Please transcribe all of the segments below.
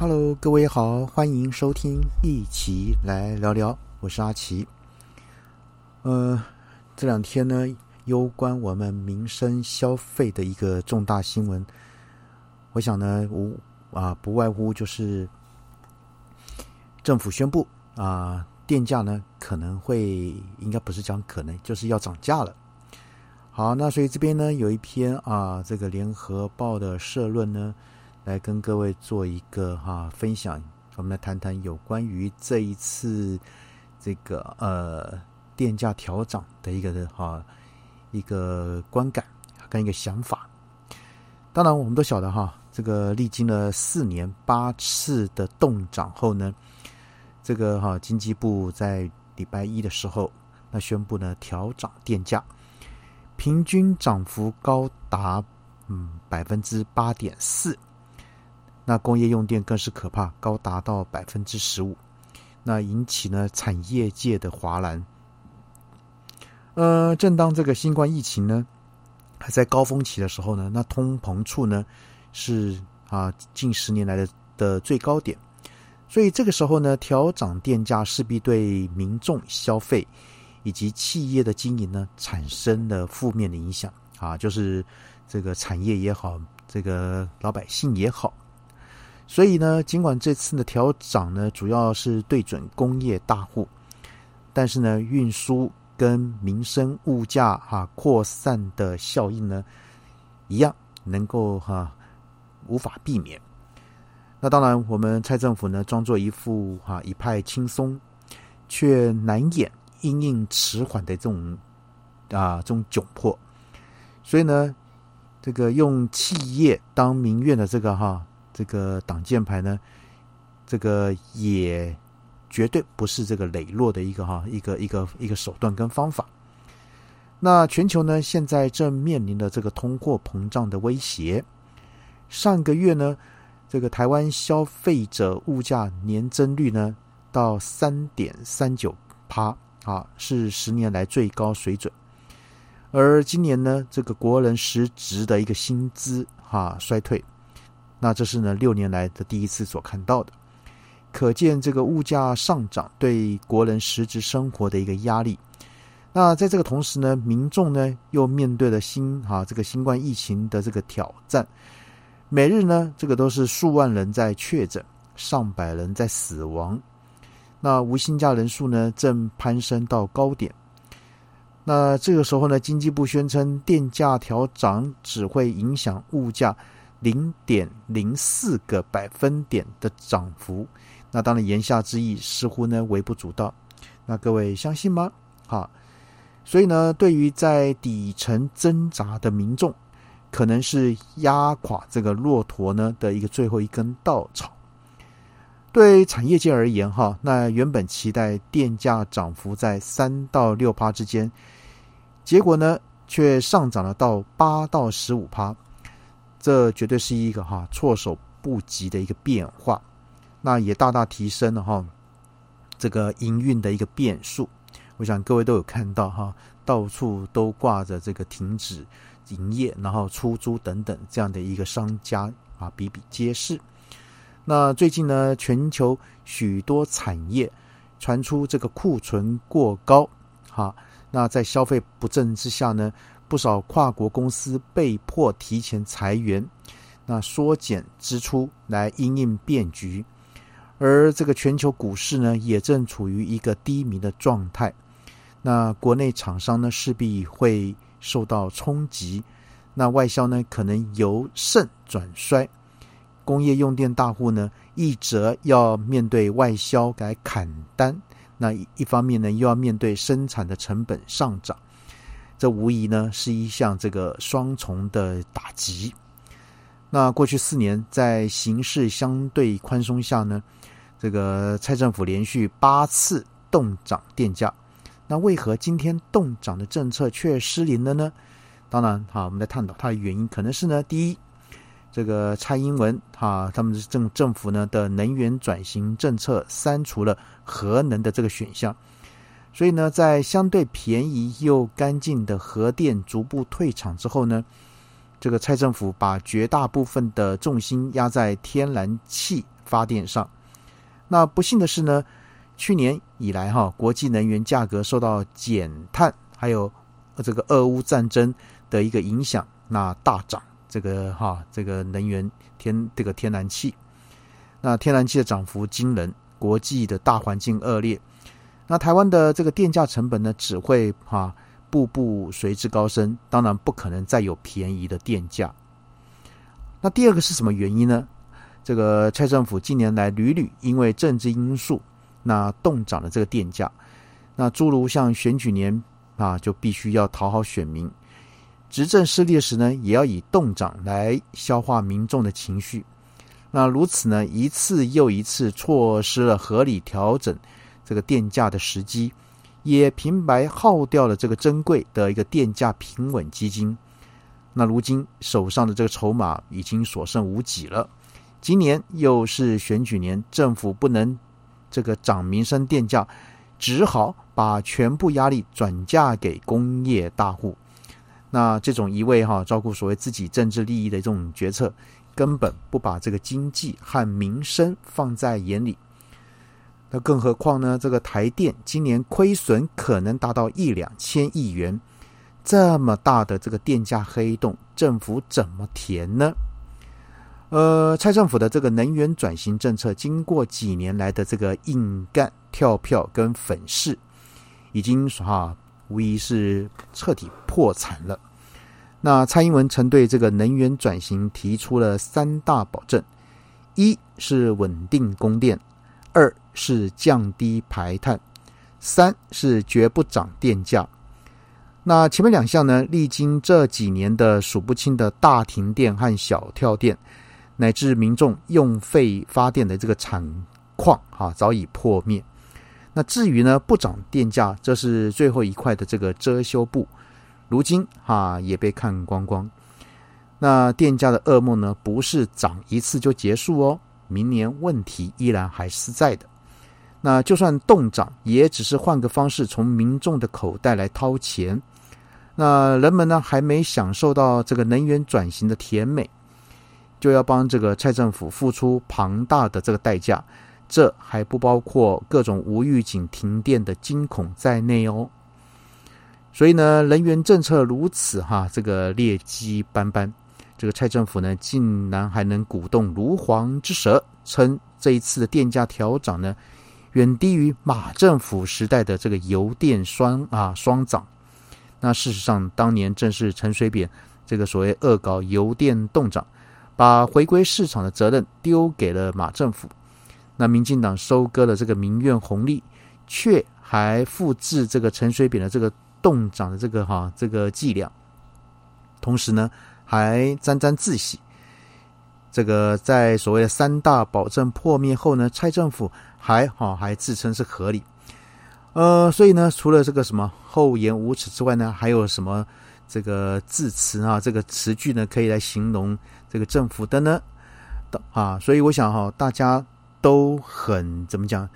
Hello，各位好，欢迎收听一起来聊聊，我是阿奇。呃，这两天呢，攸关我们民生消费的一个重大新闻，我想呢，无啊，不外乎就是政府宣布啊，电价呢可能会，应该不是讲可能，就是要涨价了。好，那所以这边呢有一篇啊，这个联合报的社论呢。来跟各位做一个哈分享，我们来谈谈有关于这一次这个呃电价调涨的一个的哈一个观感跟一个想法。当然，我们都晓得哈，这个历经了四年八次的动涨后呢，这个哈经济部在礼拜一的时候，那宣布呢调涨电价，平均涨幅高达嗯百分之八点四。那工业用电更是可怕，高达到百分之十五，那引起呢产业界的哗然。呃，正当这个新冠疫情呢还在高峰期的时候呢，那通膨处呢是啊近十年来的的最高点，所以这个时候呢调涨电价势必对民众消费以及企业的经营呢产生了负面的影响啊，就是这个产业也好，这个老百姓也好。所以呢，尽管这次的调涨呢，主要是对准工业大户，但是呢，运输跟民生物价哈扩散的效应呢，一样能够哈无法避免。那当然，我们蔡政府呢，装作一副哈一派轻松，却难掩因应迟缓的这种啊这种窘迫。所以呢，这个用企业当民怨的这个哈。这个挡箭牌呢，这个也绝对不是这个磊落的一个哈一个一个一个手段跟方法。那全球呢，现在正面临的这个通货膨胀的威胁。上个月呢，这个台湾消费者物价年增率呢到三点三九趴啊，是十年来最高水准。而今年呢，这个国人实值的一个薪资哈衰退。那这是呢六年来的第一次所看到的，可见这个物价上涨对国人实质生活的一个压力。那在这个同时呢，民众呢又面对了新啊这个新冠疫情的这个挑战，每日呢这个都是数万人在确诊，上百人在死亡，那无薪假人数呢正攀升到高点。那这个时候呢，经济部宣称电价调涨只会影响物价。零点零四个百分点的涨幅，那当然言下之意似乎呢微不足道，那各位相信吗？哈，所以呢，对于在底层挣扎的民众，可能是压垮这个骆驼呢的一个最后一根稻草。对产业界而言，哈，那原本期待电价涨幅在三到六趴之间，结果呢却上涨了到八到十五趴。这绝对是一个哈措手不及的一个变化，那也大大提升了哈这个营运的一个变数。我想各位都有看到哈，到处都挂着这个停止营业，然后出租等等这样的一个商家啊比比皆是。那最近呢，全球许多产业传出这个库存过高，哈，那在消费不振之下呢。不少跨国公司被迫提前裁员，那缩减支出来因应变局，而这个全球股市呢，也正处于一个低迷的状态。那国内厂商呢，势必会受到冲击，那外销呢，可能由盛转衰。工业用电大户呢，一则要面对外销改砍单，那一方面呢，又要面对生产的成本上涨。这无疑呢是一项这个双重的打击。那过去四年在形势相对宽松下呢，这个蔡政府连续八次动涨电价，那为何今天动涨的政策却失灵了呢？当然，哈，我们在探讨它的原因，可能是呢，第一，这个蔡英文哈他们政政府呢的能源转型政策删除了核能的这个选项。所以呢，在相对便宜又干净的核电逐步退场之后呢，这个蔡政府把绝大部分的重心压在天然气发电上。那不幸的是呢，去年以来哈，国际能源价格受到减碳还有这个俄乌战争的一个影响，那大涨这个哈这个能源天这个天然气，那天然气的涨幅惊人，国际的大环境恶劣，那台湾的这个电价成本呢只会哈步步随之高升，当然不可能再有便宜的电价。那第二个是什么原因呢？这个蔡政府近年来屡屡因为政治因素，那动涨了这个电价。那诸如像选举年啊，就必须要讨好选民；执政失利时呢，也要以动涨来消化民众的情绪。那如此呢，一次又一次错失了合理调整这个电价的时机，也平白耗掉了这个珍贵的一个电价平稳基金。那如今手上的这个筹码已经所剩无几了。今年又是选举年，政府不能这个涨民生电价，只好把全部压力转嫁给工业大户。那这种一味哈照顾所谓自己政治利益的这种决策，根本不把这个经济和民生放在眼里。那更何况呢？这个台电今年亏损可能达到一两千亿元，这么大的这个电价黑洞，政府怎么填呢？呃，蔡政府的这个能源转型政策，经过几年来的这个硬干、跳票跟粉饰，已经哈无疑是彻底破产了。那蔡英文曾对这个能源转型提出了三大保证：一是稳定供电，二是降低排碳，三是绝不涨电价。那前面两项呢，历经这几年的数不清的大停电和小跳电。乃至民众用费发电的这个产况啊，早已破灭。那至于呢，不涨电价，这是最后一块的这个遮羞布，如今哈也被看光光。那电价的噩梦呢，不是涨一次就结束哦，明年问题依然还是在的。那就算冻涨，也只是换个方式从民众的口袋来掏钱。那人们呢，还没享受到这个能源转型的甜美。就要帮这个蔡政府付出庞大的这个代价，这还不包括各种无预警停电的惊恐在内哦。所以呢，能源政策如此哈，这个劣迹斑斑，这个蔡政府呢，竟然还能鼓动如簧之舌，称这一次的电价调涨呢，远低于马政府时代的这个油电双啊双涨。那事实上，当年正是陈水扁这个所谓恶搞油电动涨。把回归市场的责任丢给了马政府，那民进党收割了这个民怨红利，却还复制这个陈水扁的这个动涨的这个哈这个伎俩，同时呢还沾沾自喜。这个在所谓的三大保证破灭后呢，蔡政府还哈还自称是合理。呃，所以呢，除了这个什么厚颜无耻之外呢，还有什么这个字词啊，这个词句呢，可以来形容？这个政府的呢，的啊，所以我想哈，大家都很怎么讲，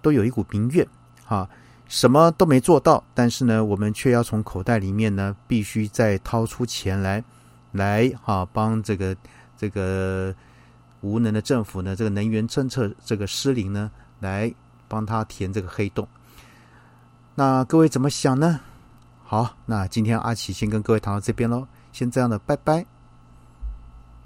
都有一股民怨哈，什么都没做到，但是呢，我们却要从口袋里面呢，必须再掏出钱来，来哈，帮这个这个无能的政府呢，这个能源政策这个失灵呢，来帮他填这个黑洞。那各位怎么想呢？好，那今天阿奇先跟各位谈到这边喽，先这样的，拜拜。